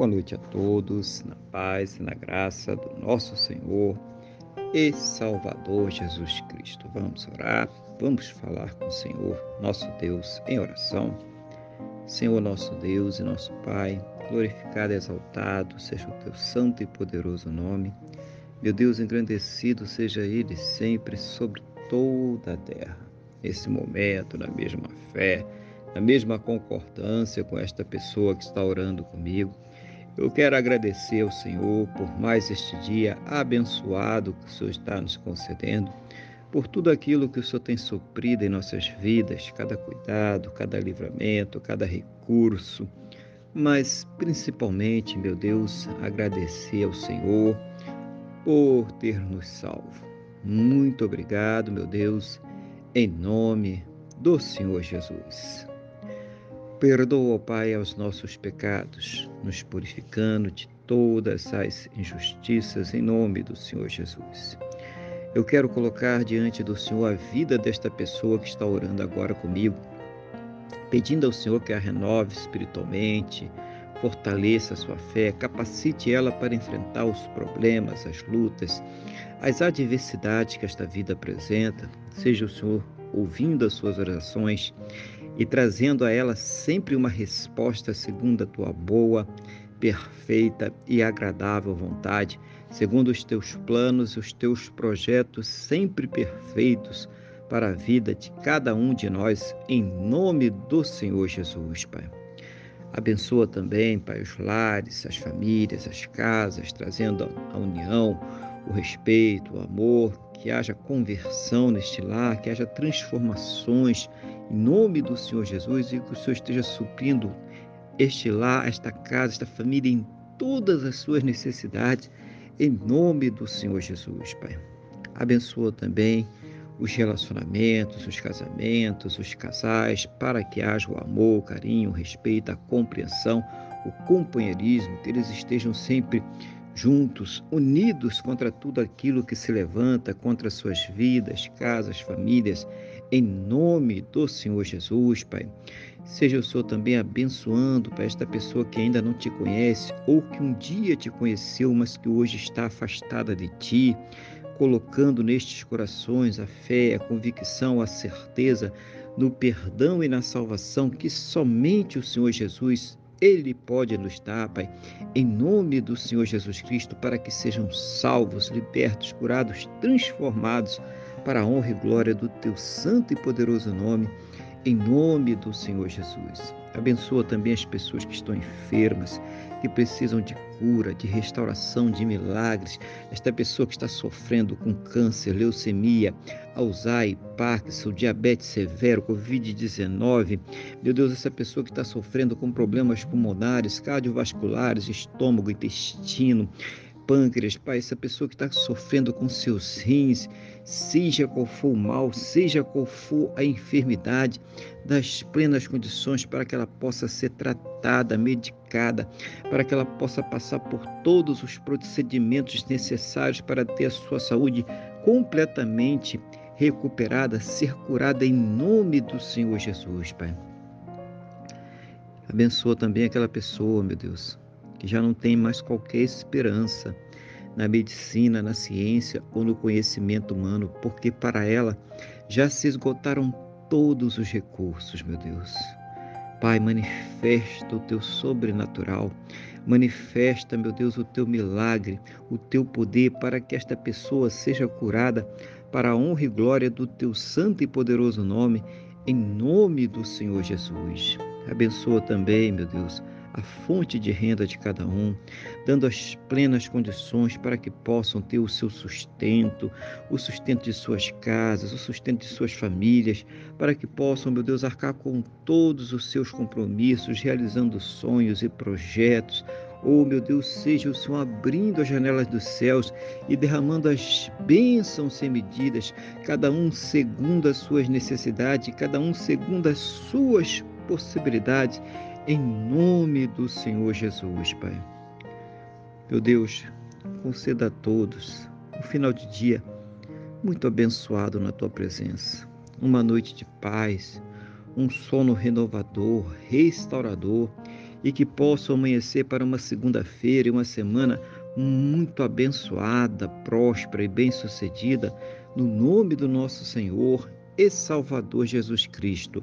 Boa noite a todos, na paz e na graça do nosso Senhor e Salvador Jesus Cristo. Vamos orar, vamos falar com o Senhor, nosso Deus, em oração. Senhor, nosso Deus e nosso Pai, glorificado e exaltado seja o teu santo e poderoso nome. Meu Deus, engrandecido seja Ele sempre sobre toda a terra. Nesse momento, na mesma fé, na mesma concordância com esta pessoa que está orando comigo, eu quero agradecer ao Senhor por mais este dia abençoado que o Senhor está nos concedendo, por tudo aquilo que o Senhor tem suprido em nossas vidas, cada cuidado, cada livramento, cada recurso, mas principalmente, meu Deus, agradecer ao Senhor por ter nos salvo. Muito obrigado, meu Deus, em nome do Senhor Jesus. Perdoa, Pai, aos nossos pecados, nos purificando de todas as injustiças em nome do Senhor Jesus. Eu quero colocar diante do Senhor a vida desta pessoa que está orando agora comigo, pedindo ao Senhor que a renove espiritualmente, fortaleça a sua fé, capacite ela para enfrentar os problemas, as lutas, as adversidades que esta vida apresenta. Seja o Senhor ouvindo as suas orações e trazendo a ela sempre uma resposta segundo a tua boa, perfeita e agradável vontade, segundo os teus planos os teus projetos sempre perfeitos para a vida de cada um de nós, em nome do Senhor Jesus, Pai. Abençoa também, Pai, os lares, as famílias, as casas, trazendo a união, o respeito, o amor, que haja conversão neste lar, que haja transformações em nome do Senhor Jesus e que o Senhor esteja suprindo este lar, esta casa, esta família em todas as suas necessidades, em nome do Senhor Jesus, Pai. Abençoa também os relacionamentos, os casamentos, os casais, para que haja o amor, o carinho, o respeito, a compreensão, o companheirismo, que eles estejam sempre juntos, unidos contra tudo aquilo que se levanta contra suas vidas, casas, famílias, em nome do Senhor Jesus, Pai. Seja o Senhor também abençoando para esta pessoa que ainda não te conhece ou que um dia te conheceu, mas que hoje está afastada de ti, colocando nestes corações a fé, a convicção, a certeza no perdão e na salvação que somente o Senhor Jesus ele pode nos dar, Pai, em nome do Senhor Jesus Cristo, para que sejam salvos, libertos, curados, transformados para a honra e glória do Teu santo e poderoso nome, em nome do Senhor Jesus. Abençoa também as pessoas que estão enfermas, que precisam de cura, de restauração, de milagres. Esta pessoa que está sofrendo com câncer, leucemia, Alzheimer, Parkinson, diabetes severo, Covid-19. Meu Deus, essa pessoa que está sofrendo com problemas pulmonares, cardiovasculares, estômago, intestino pâncreas, Pai, essa pessoa que está sofrendo com seus rins, seja qual for o mal, seja qual for a enfermidade, das plenas condições para que ela possa ser tratada, medicada, para que ela possa passar por todos os procedimentos necessários para ter a sua saúde completamente recuperada, ser curada em nome do Senhor Jesus, Pai. Abençoa também aquela pessoa, meu Deus, que já não tem mais qualquer esperança na medicina, na ciência ou no conhecimento humano, porque para ela já se esgotaram todos os recursos, meu Deus. Pai, manifesta o teu sobrenatural, manifesta, meu Deus, o teu milagre, o teu poder para que esta pessoa seja curada para a honra e glória do teu santo e poderoso nome, em nome do Senhor Jesus. Abençoa também, meu Deus, a fonte de renda de cada um, dando as plenas condições para que possam ter o seu sustento, o sustento de suas casas, o sustento de suas famílias, para que possam, meu Deus, arcar com todos os seus compromissos, realizando sonhos e projetos. Oh, meu Deus, seja o Senhor abrindo as janelas dos céus e derramando as bênçãos sem medidas, cada um segundo as suas necessidades, cada um segundo as suas possibilidades em nome do Senhor Jesus, Pai. Meu Deus, conceda a todos um final de dia muito abençoado na tua presença, uma noite de paz, um sono renovador, restaurador e que possam amanhecer para uma segunda-feira e uma semana muito abençoada, próspera e bem-sucedida, no nome do nosso Senhor e Salvador Jesus Cristo.